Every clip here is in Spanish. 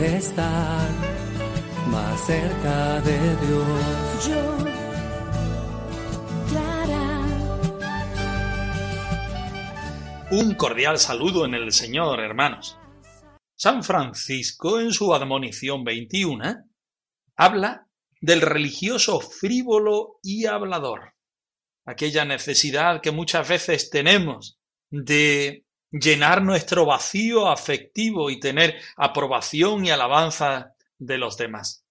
Estar más cerca de Dios. Yo, Clara, Un cordial saludo en el Señor, hermanos. San Francisco, en su admonición 21, habla del religioso frívolo y hablador. Aquella necesidad que muchas veces tenemos de llenar nuestro vacío afectivo y tener aprobación y alabanza de los demás.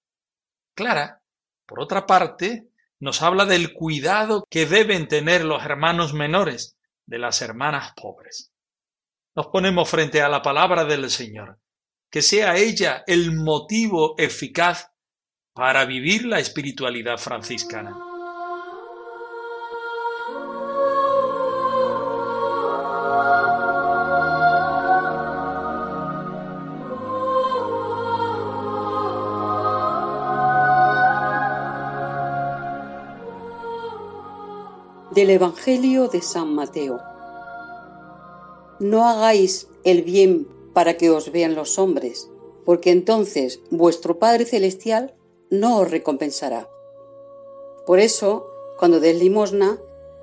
Clara, por otra parte, nos habla del cuidado que deben tener los hermanos menores de las hermanas pobres. Nos ponemos frente a la palabra del Señor, que sea ella el motivo eficaz para vivir la espiritualidad franciscana. Del Evangelio de San Mateo. No hagáis el bien para que os vean los hombres, porque entonces vuestro Padre Celestial no os recompensará. Por eso, cuando des limosna,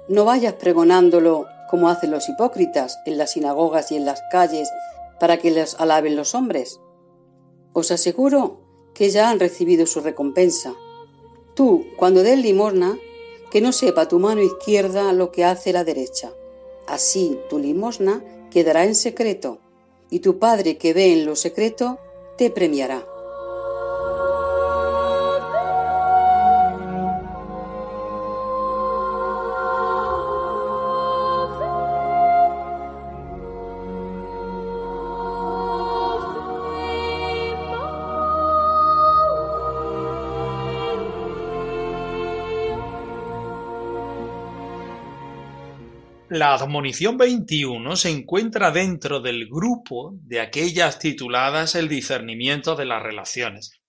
no vayas pregonándolo como hacen los hipócritas en las sinagogas y en las calles para que les alaben los hombres. Os aseguro que ya han recibido su recompensa. Tú, cuando des limosna, que no sepa tu mano izquierda lo que hace la derecha. Así tu limosna quedará en secreto, y tu Padre que ve en lo secreto te premiará. La admonición 21 se encuentra dentro del grupo de aquellas tituladas el discernimiento de las relaciones.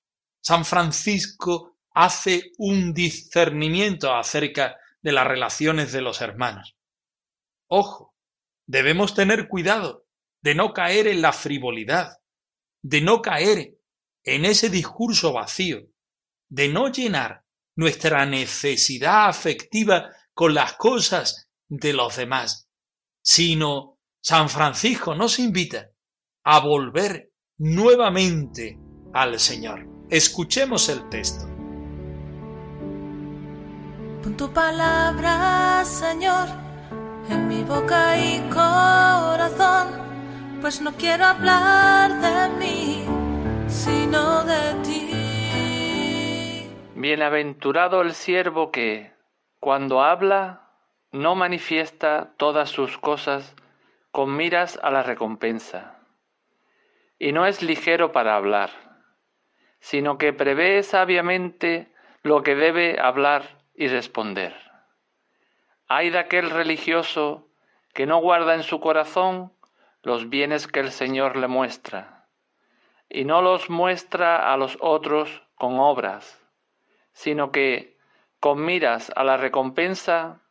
San Francisco hace un discernimiento acerca de las relaciones de los hermanos. Ojo, debemos tener cuidado de no caer en la frivolidad, de no caer en ese discurso vacío, de no llenar nuestra necesidad afectiva con las cosas de los demás, sino San Francisco nos invita a volver nuevamente al Señor. Escuchemos el texto. pon tu palabra, Señor, en mi boca y corazón, pues no quiero hablar de mí, sino de ti. Bienaventurado el siervo que, cuando habla, no manifiesta todas sus cosas con miras a la recompensa. Y no es ligero para hablar, sino que prevé sabiamente lo que debe hablar y responder. Hay de aquel religioso que no guarda en su corazón los bienes que el Señor le muestra, y no los muestra a los otros con obras, sino que, con miras a la recompensa,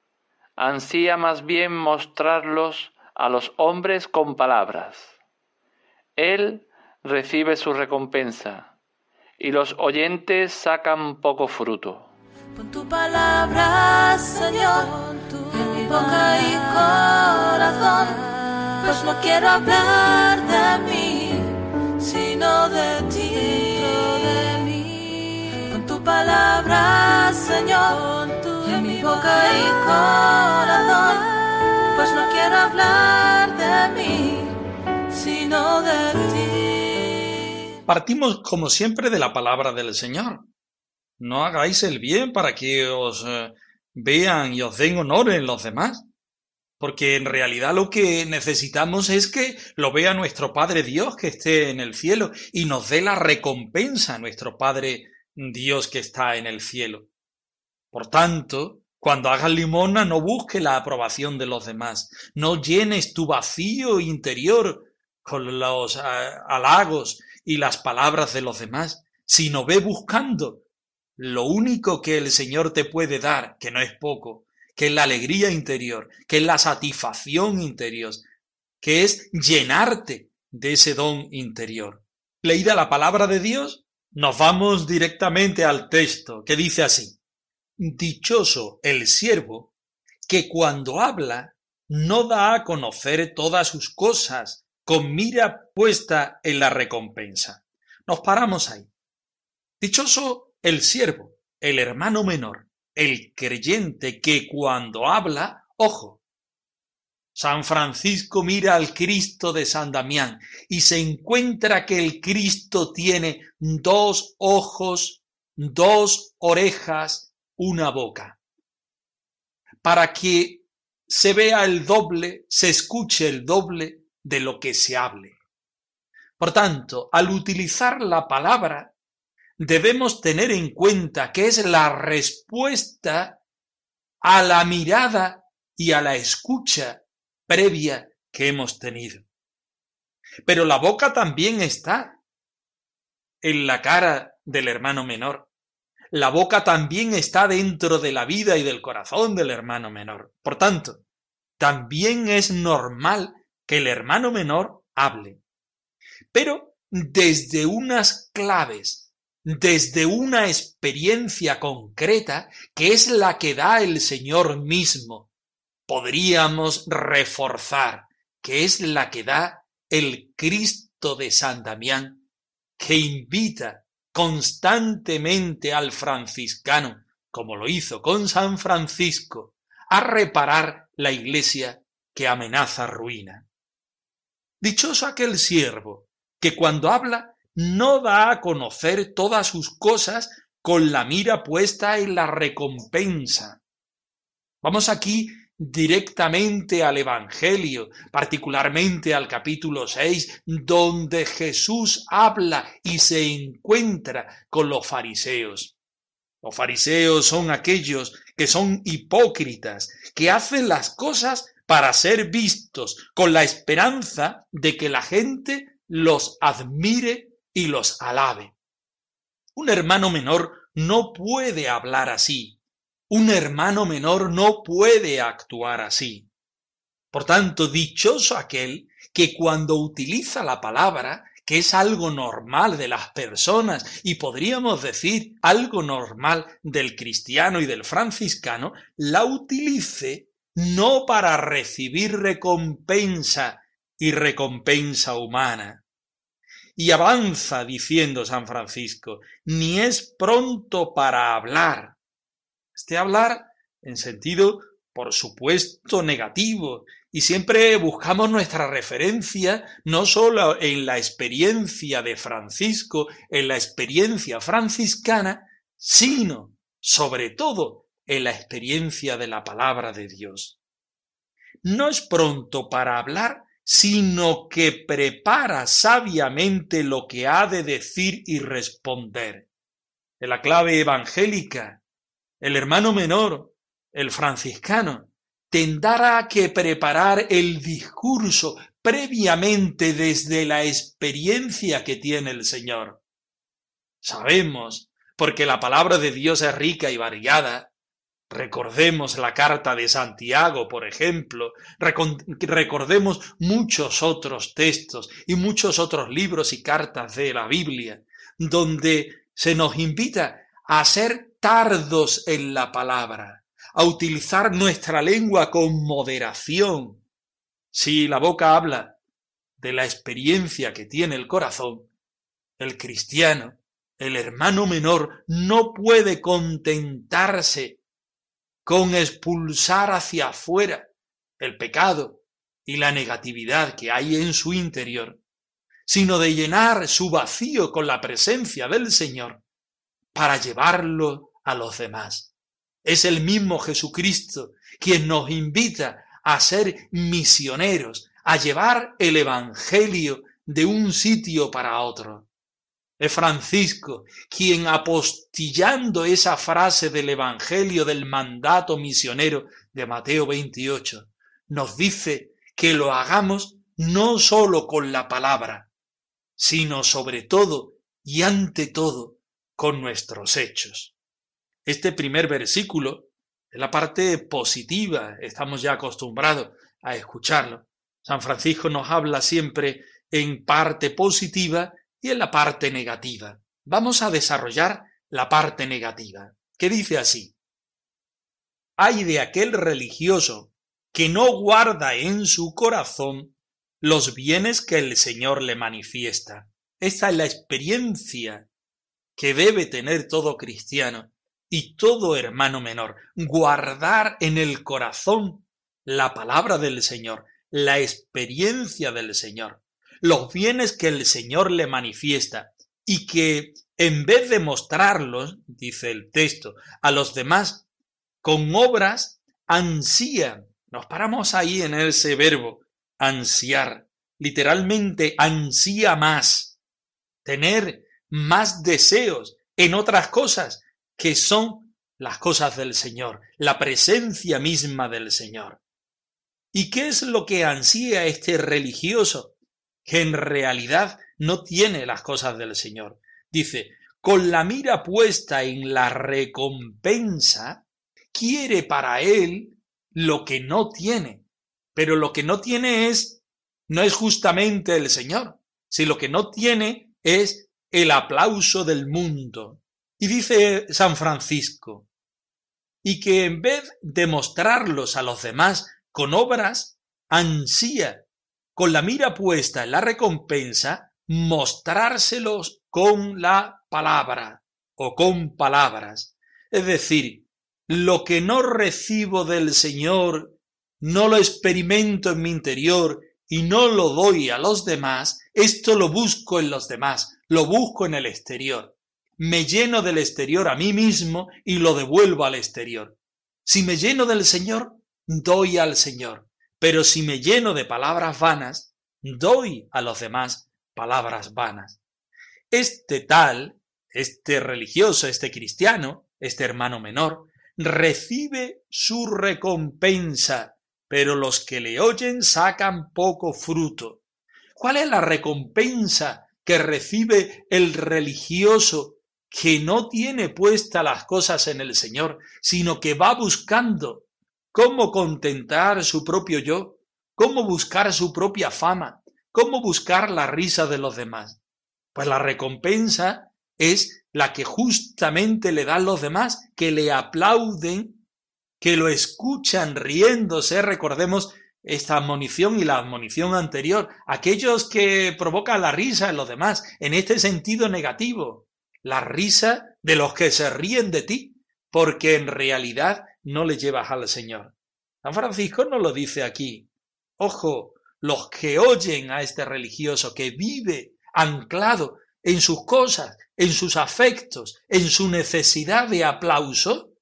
ansía más bien mostrarlos a los hombres con palabras. Él recibe su recompensa y los oyentes sacan poco fruto. Pon tu palabra, Señor, en mi boca y corazón, pues no quiero hablar de mí, sino de ti. Pon tu palabra, Señor, pues no quiero hablar de mí, sino de ti. Partimos como siempre de la palabra del Señor. No hagáis el bien para que os eh, vean y os den honor en los demás, porque en realidad lo que necesitamos es que lo vea nuestro Padre Dios que esté en el cielo y nos dé la recompensa nuestro Padre Dios que está en el cielo. Por tanto, cuando hagas limona no busques la aprobación de los demás, no llenes tu vacío interior con los ah, halagos y las palabras de los demás, sino ve buscando. Lo único que el Señor te puede dar, que no es poco, que es la alegría interior, que es la satisfacción interior, que es llenarte de ese don interior. Leída la palabra de Dios, nos vamos directamente al texto, que dice así, Dichoso el siervo que cuando habla no da a conocer todas sus cosas con mira puesta en la recompensa. Nos paramos ahí. Dichoso el siervo, el hermano menor, el creyente que cuando habla, ojo, San Francisco mira al Cristo de San Damián y se encuentra que el Cristo tiene dos ojos, dos orejas, una boca. Para que se vea el doble, se escuche el doble de lo que se hable. Por tanto, al utilizar la palabra, debemos tener en cuenta que es la respuesta a la mirada y a la escucha previa que hemos tenido. Pero la boca también está en la cara del hermano menor. La boca también está dentro de la vida y del corazón del hermano menor. Por tanto, también es normal que el hermano menor hable. Pero desde unas claves desde una experiencia concreta que es la que da el Señor mismo. Podríamos reforzar que es la que da el Cristo de San Damián, que invita constantemente al franciscano, como lo hizo con San Francisco, a reparar la iglesia que amenaza ruina. Dichoso aquel siervo que cuando habla no da a conocer todas sus cosas con la mira puesta en la recompensa. Vamos aquí directamente al Evangelio, particularmente al capítulo 6, donde Jesús habla y se encuentra con los fariseos. Los fariseos son aquellos que son hipócritas, que hacen las cosas para ser vistos, con la esperanza de que la gente los admire y los alabe. Un hermano menor no puede hablar así. Un hermano menor no puede actuar así. Por tanto, dichoso aquel que cuando utiliza la palabra, que es algo normal de las personas y podríamos decir algo normal del cristiano y del franciscano, la utilice no para recibir recompensa y recompensa humana, y avanza diciendo San Francisco, ni es pronto para hablar. Este hablar en sentido, por supuesto, negativo, y siempre buscamos nuestra referencia no sólo en la experiencia de Francisco, en la experiencia franciscana, sino, sobre todo, en la experiencia de la palabra de Dios. No es pronto para hablar sino que prepara sabiamente lo que ha de decir y responder. En la clave evangélica, el hermano menor, el franciscano, tendrá que preparar el discurso previamente desde la experiencia que tiene el Señor. Sabemos, porque la palabra de Dios es rica y variada, Recordemos la carta de Santiago, por ejemplo, recordemos muchos otros textos y muchos otros libros y cartas de la Biblia, donde se nos invita a ser tardos en la palabra, a utilizar nuestra lengua con moderación. Si la boca habla de la experiencia que tiene el corazón, el cristiano, el hermano menor, no puede contentarse con expulsar hacia afuera el pecado y la negatividad que hay en su interior, sino de llenar su vacío con la presencia del Señor para llevarlo a los demás. Es el mismo Jesucristo quien nos invita a ser misioneros, a llevar el Evangelio de un sitio para otro. Es Francisco quien apostillando esa frase del Evangelio del mandato misionero de Mateo 28, nos dice que lo hagamos no sólo con la palabra, sino sobre todo y ante todo con nuestros hechos. Este primer versículo es la parte positiva, estamos ya acostumbrados a escucharlo. San Francisco nos habla siempre en parte positiva y en la parte negativa. Vamos a desarrollar la parte negativa, que dice así. Hay de aquel religioso que no guarda en su corazón los bienes que el Señor le manifiesta. Esta es la experiencia que debe tener todo cristiano y todo hermano menor, guardar en el corazón la palabra del Señor, la experiencia del Señor, los bienes que el Señor le manifiesta y que en vez de mostrarlos, dice el texto, a los demás con obras, ansían. Nos paramos ahí en ese verbo, ansiar. Literalmente ansía más, tener más deseos en otras cosas que son las cosas del Señor, la presencia misma del Señor. ¿Y qué es lo que ansía este religioso? Que en realidad no tiene las cosas del Señor. Dice, con la mira puesta en la recompensa, quiere para él lo que no tiene. Pero lo que no tiene es, no es justamente el Señor, si lo que no tiene es el aplauso del mundo, y dice San Francisco, y que en vez de mostrarlos a los demás con obras, ansía, con la mira puesta en la recompensa, mostrárselos con la palabra o con palabras. Es decir, lo que no recibo del Señor, no lo experimento en mi interior y no lo doy a los demás, esto lo busco en los demás, lo busco en el exterior me lleno del exterior a mí mismo y lo devuelvo al exterior. Si me lleno del Señor, doy al Señor. Pero si me lleno de palabras vanas, doy a los demás palabras vanas. Este tal, este religioso, este cristiano, este hermano menor, recibe su recompensa, pero los que le oyen sacan poco fruto. ¿Cuál es la recompensa que recibe el religioso que no tiene puesta las cosas en el Señor, sino que va buscando cómo contentar su propio yo, cómo buscar su propia fama, cómo buscar la risa de los demás. Pues la recompensa es la que justamente le dan los demás, que le aplauden, que lo escuchan riéndose. Recordemos esta admonición y la admonición anterior, aquellos que provocan la risa en los demás, en este sentido negativo la risa de los que se ríen de ti, porque en realidad no le llevas al Señor. San Francisco no lo dice aquí. Ojo, los que oyen a este religioso que vive anclado en sus cosas, en sus afectos, en su necesidad de aplauso,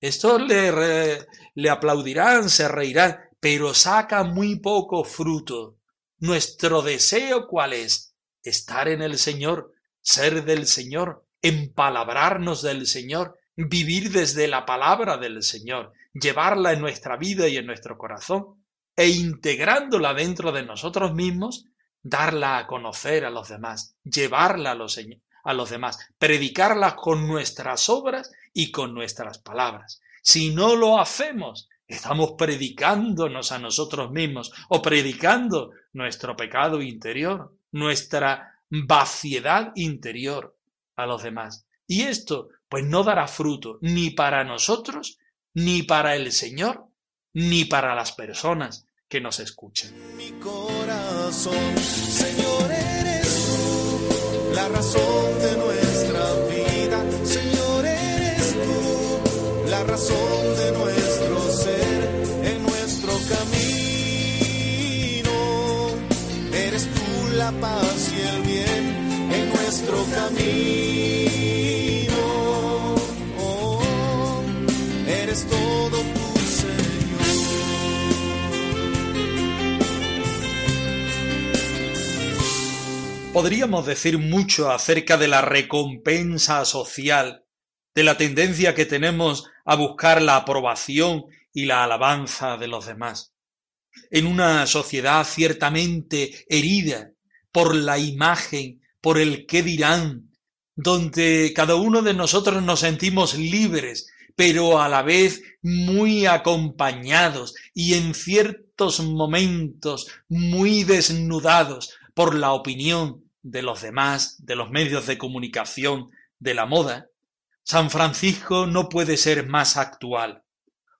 estos le, le aplaudirán, se reirán, pero saca muy poco fruto. Nuestro deseo cuál es? Estar en el Señor, ser del Señor, empalabrarnos del Señor, vivir desde la palabra del Señor, llevarla en nuestra vida y en nuestro corazón, e integrándola dentro de nosotros mismos, darla a conocer a los demás, llevarla a los, a los demás, predicarla con nuestras obras y con nuestras palabras. Si no lo hacemos, estamos predicándonos a nosotros mismos o predicando nuestro pecado interior, nuestra vaciedad interior, a los demás. Y esto, pues no dará fruto ni para nosotros, ni para el Señor, ni para las personas que nos escuchen. Mi corazón, Señor, eres tú, la razón de nuestra vida. Señor, eres tú, la razón de nuestro ser, en nuestro camino. Eres tú la paz y el bien en nuestro camino. Podríamos decir mucho acerca de la recompensa social, de la tendencia que tenemos a buscar la aprobación y la alabanza de los demás. En una sociedad ciertamente herida por la imagen, por el qué dirán, donde cada uno de nosotros nos sentimos libres, pero a la vez muy acompañados y en ciertos momentos muy desnudados por la opinión de los demás, de los medios de comunicación, de la moda, San Francisco no puede ser más actual.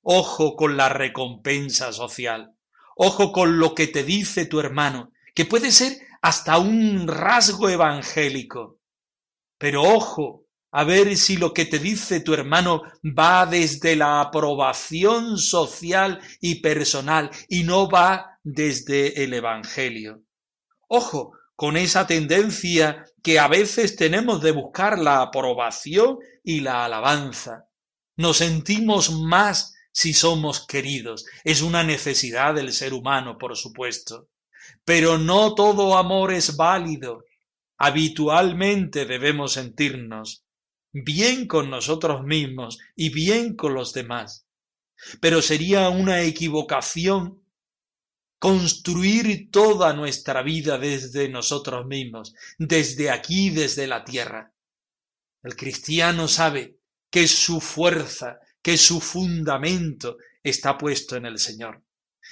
Ojo con la recompensa social. Ojo con lo que te dice tu hermano, que puede ser hasta un rasgo evangélico. Pero ojo, a ver si lo que te dice tu hermano va desde la aprobación social y personal y no va desde el Evangelio. Ojo, con esa tendencia que a veces tenemos de buscar la aprobación y la alabanza. Nos sentimos más si somos queridos. Es una necesidad del ser humano, por supuesto. Pero no todo amor es válido. Habitualmente debemos sentirnos bien con nosotros mismos y bien con los demás. Pero sería una equivocación construir toda nuestra vida desde nosotros mismos, desde aquí, desde la tierra. El cristiano sabe que su fuerza, que su fundamento está puesto en el Señor.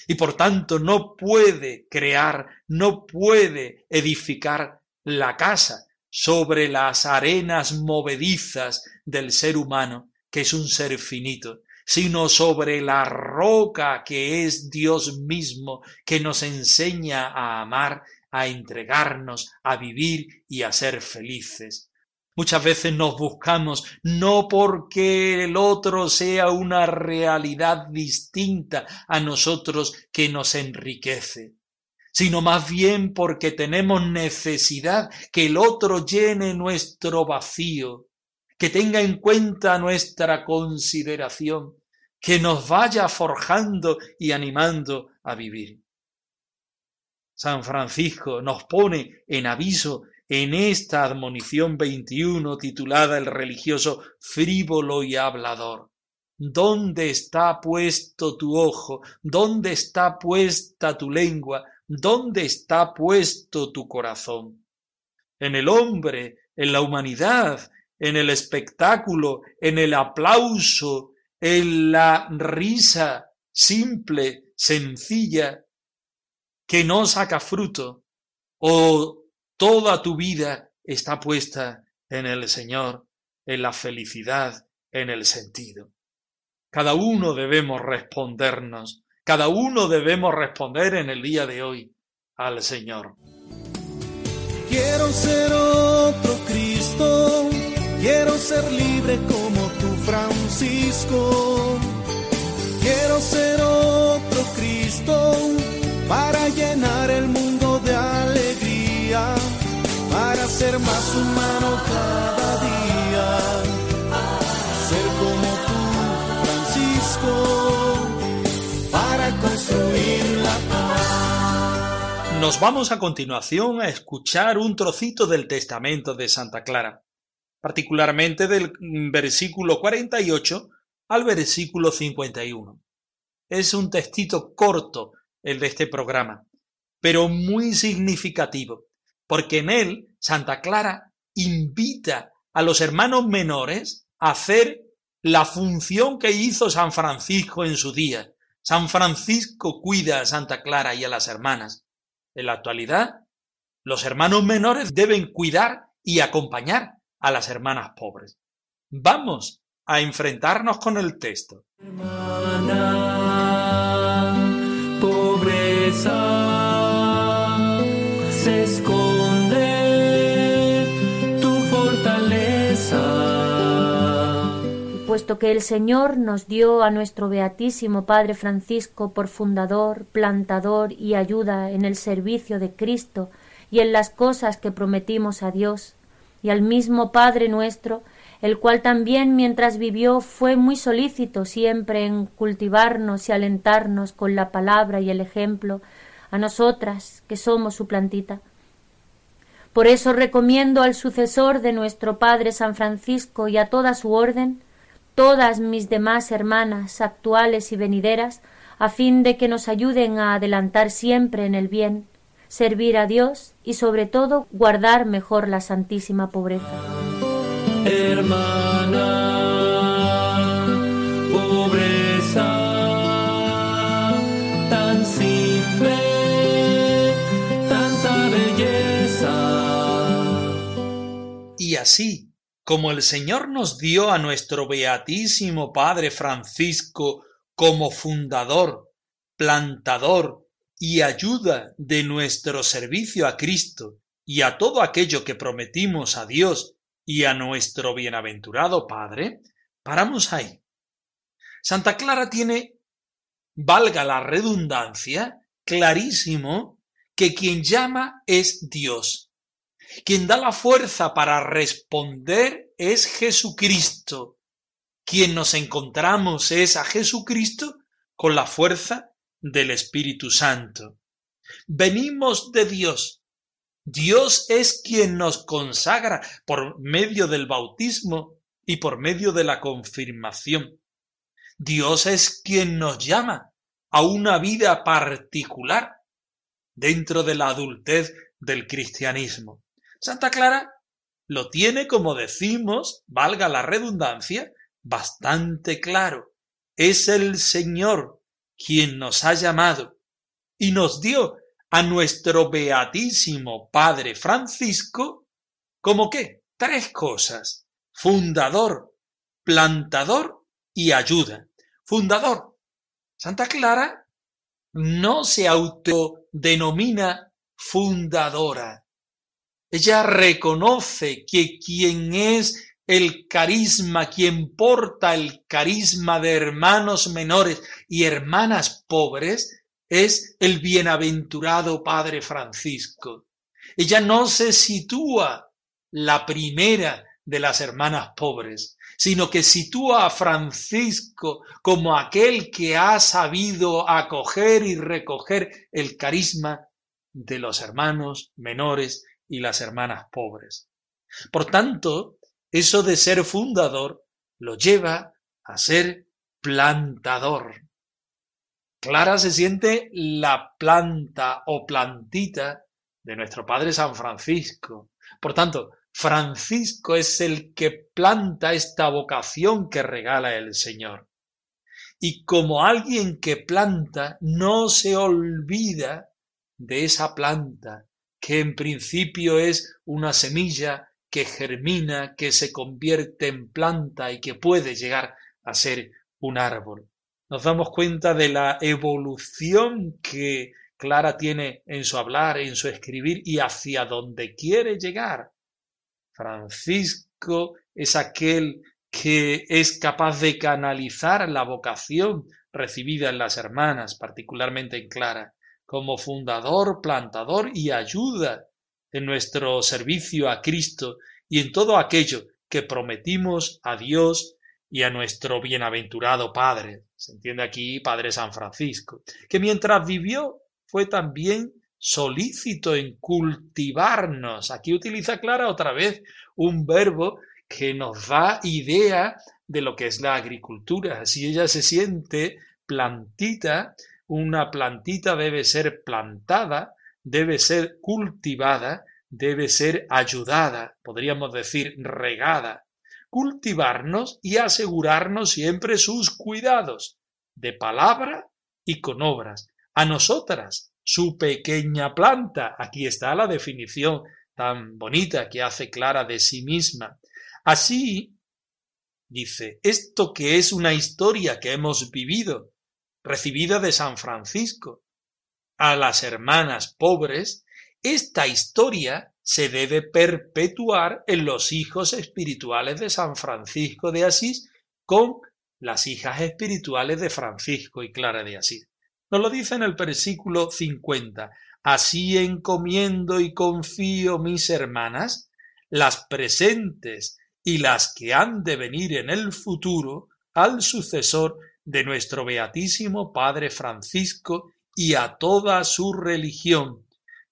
Y por tanto no puede crear, no puede edificar la casa sobre las arenas movedizas del ser humano, que es un ser finito, sino sobre la roca que es Dios mismo, que nos enseña a amar, a entregarnos, a vivir y a ser felices. Muchas veces nos buscamos no porque el otro sea una realidad distinta a nosotros que nos enriquece, sino más bien porque tenemos necesidad que el otro llene nuestro vacío, que tenga en cuenta nuestra consideración, que nos vaya forjando y animando a vivir. San Francisco nos pone en aviso en esta admonición 21 titulada El religioso frívolo y hablador. ¿Dónde está puesto tu ojo? ¿Dónde está puesta tu lengua? ¿Dónde está puesto tu corazón? En el hombre, en la humanidad, en el espectáculo, en el aplauso, en la risa simple, sencilla, que no saca fruto, o toda tu vida está puesta en el Señor, en la felicidad, en el sentido. Cada uno debemos respondernos, cada uno debemos responder en el día de hoy al Señor. Quiero ser otro Cristo Quiero ser libre como tú, Francisco. Quiero ser otro Cristo para llenar el mundo de alegría, para ser más humano cada día. Ser como tú, Francisco, para construir la paz. Nos vamos a continuación a escuchar un trocito del Testamento de Santa Clara particularmente del versículo 48 al versículo 51. Es un textito corto el de este programa, pero muy significativo, porque en él Santa Clara invita a los hermanos menores a hacer la función que hizo San Francisco en su día. San Francisco cuida a Santa Clara y a las hermanas. En la actualidad, los hermanos menores deben cuidar y acompañar a las hermanas pobres. Vamos a enfrentarnos con el texto. Hermana, pobreza, se esconde tu fortaleza. Puesto que el Señor nos dio a nuestro Beatísimo Padre Francisco por fundador, plantador y ayuda en el servicio de Cristo y en las cosas que prometimos a Dios, y al mismo Padre nuestro, el cual también mientras vivió fue muy solícito siempre en cultivarnos y alentarnos con la palabra y el ejemplo, a nosotras que somos su plantita. Por eso recomiendo al sucesor de nuestro Padre San Francisco y a toda su orden, todas mis demás hermanas actuales y venideras, a fin de que nos ayuden a adelantar siempre en el bien, servir a Dios y sobre todo guardar mejor la santísima pobreza. Hermana, pobreza tan simple, tanta belleza. Y así, como el Señor nos dio a nuestro beatísimo Padre Francisco como fundador, plantador y ayuda de nuestro servicio a Cristo y a todo aquello que prometimos a Dios y a nuestro bienaventurado Padre, paramos ahí. Santa Clara tiene, valga la redundancia, clarísimo que quien llama es Dios. Quien da la fuerza para responder es Jesucristo. Quien nos encontramos es a Jesucristo con la fuerza del Espíritu Santo. Venimos de Dios. Dios es quien nos consagra por medio del bautismo y por medio de la confirmación. Dios es quien nos llama a una vida particular dentro de la adultez del cristianismo. Santa Clara lo tiene, como decimos, valga la redundancia, bastante claro. Es el Señor quien nos ha llamado y nos dio a nuestro beatísimo Padre Francisco como qué? Tres cosas. Fundador, plantador y ayuda. Fundador. Santa Clara no se autodenomina fundadora. Ella reconoce que quien es el carisma, quien porta el carisma de hermanos menores y hermanas pobres, es el bienaventurado Padre Francisco. Ella no se sitúa la primera de las hermanas pobres, sino que sitúa a Francisco como aquel que ha sabido acoger y recoger el carisma de los hermanos menores y las hermanas pobres. Por tanto, eso de ser fundador lo lleva a ser plantador. Clara se siente la planta o plantita de nuestro Padre San Francisco. Por tanto, Francisco es el que planta esta vocación que regala el Señor. Y como alguien que planta, no se olvida de esa planta, que en principio es una semilla que germina, que se convierte en planta y que puede llegar a ser un árbol. Nos damos cuenta de la evolución que Clara tiene en su hablar, en su escribir y hacia dónde quiere llegar. Francisco es aquel que es capaz de canalizar la vocación recibida en las hermanas, particularmente en Clara, como fundador, plantador y ayuda en nuestro servicio a Cristo y en todo aquello que prometimos a Dios y a nuestro bienaventurado Padre. Se entiende aquí Padre San Francisco, que mientras vivió fue también solícito en cultivarnos. Aquí utiliza Clara otra vez un verbo que nos da idea de lo que es la agricultura. Si ella se siente plantita, una plantita debe ser plantada, debe ser cultivada, debe ser ayudada, podríamos decir regada, cultivarnos y asegurarnos siempre sus cuidados, de palabra y con obras. A nosotras, su pequeña planta, aquí está la definición tan bonita que hace Clara de sí misma. Así, dice, esto que es una historia que hemos vivido, recibida de San Francisco, a las hermanas pobres, esta historia se debe perpetuar en los hijos espirituales de San Francisco de Asís con las hijas espirituales de Francisco y Clara de Asís. Nos lo dice en el versículo 50. Así encomiendo y confío mis hermanas, las presentes y las que han de venir en el futuro, al sucesor de nuestro Beatísimo Padre Francisco y a toda su religión,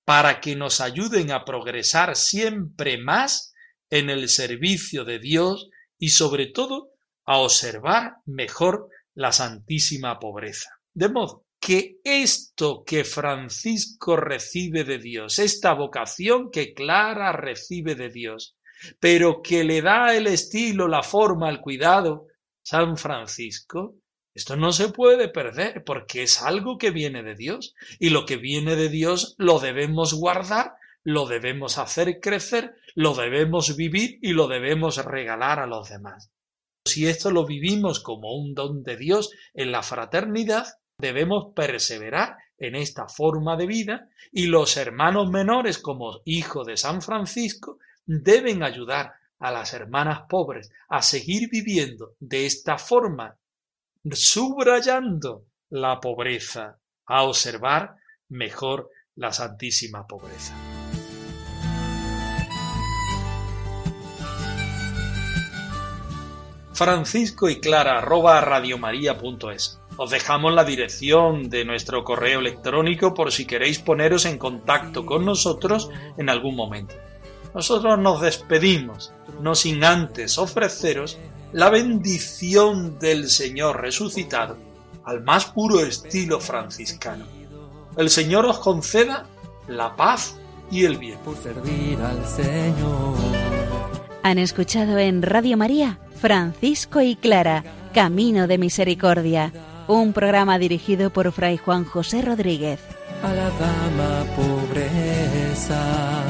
para que nos ayuden a progresar siempre más en el servicio de Dios y sobre todo a observar mejor la santísima pobreza. De modo que esto que Francisco recibe de Dios, esta vocación que Clara recibe de Dios, pero que le da el estilo, la forma, el cuidado, San Francisco, esto no se puede perder porque es algo que viene de Dios y lo que viene de Dios lo debemos guardar, lo debemos hacer crecer, lo debemos vivir y lo debemos regalar a los demás. Si esto lo vivimos como un don de Dios en la fraternidad, debemos perseverar en esta forma de vida y los hermanos menores como hijo de San Francisco deben ayudar a las hermanas pobres a seguir viviendo de esta forma, subrayando la pobreza, a observar mejor la santísima pobreza. Francisco y Clara arroba radiomaria.es. Os dejamos la dirección de nuestro correo electrónico por si queréis poneros en contacto con nosotros en algún momento. Nosotros nos despedimos, no sin antes ofreceros la bendición del Señor resucitado al más puro estilo franciscano. El Señor os conceda la paz y el bien. por servir al Señor. Han escuchado en Radio María Francisco y Clara, Camino de Misericordia, un programa dirigido por Fray Juan José Rodríguez. a la dama pobreza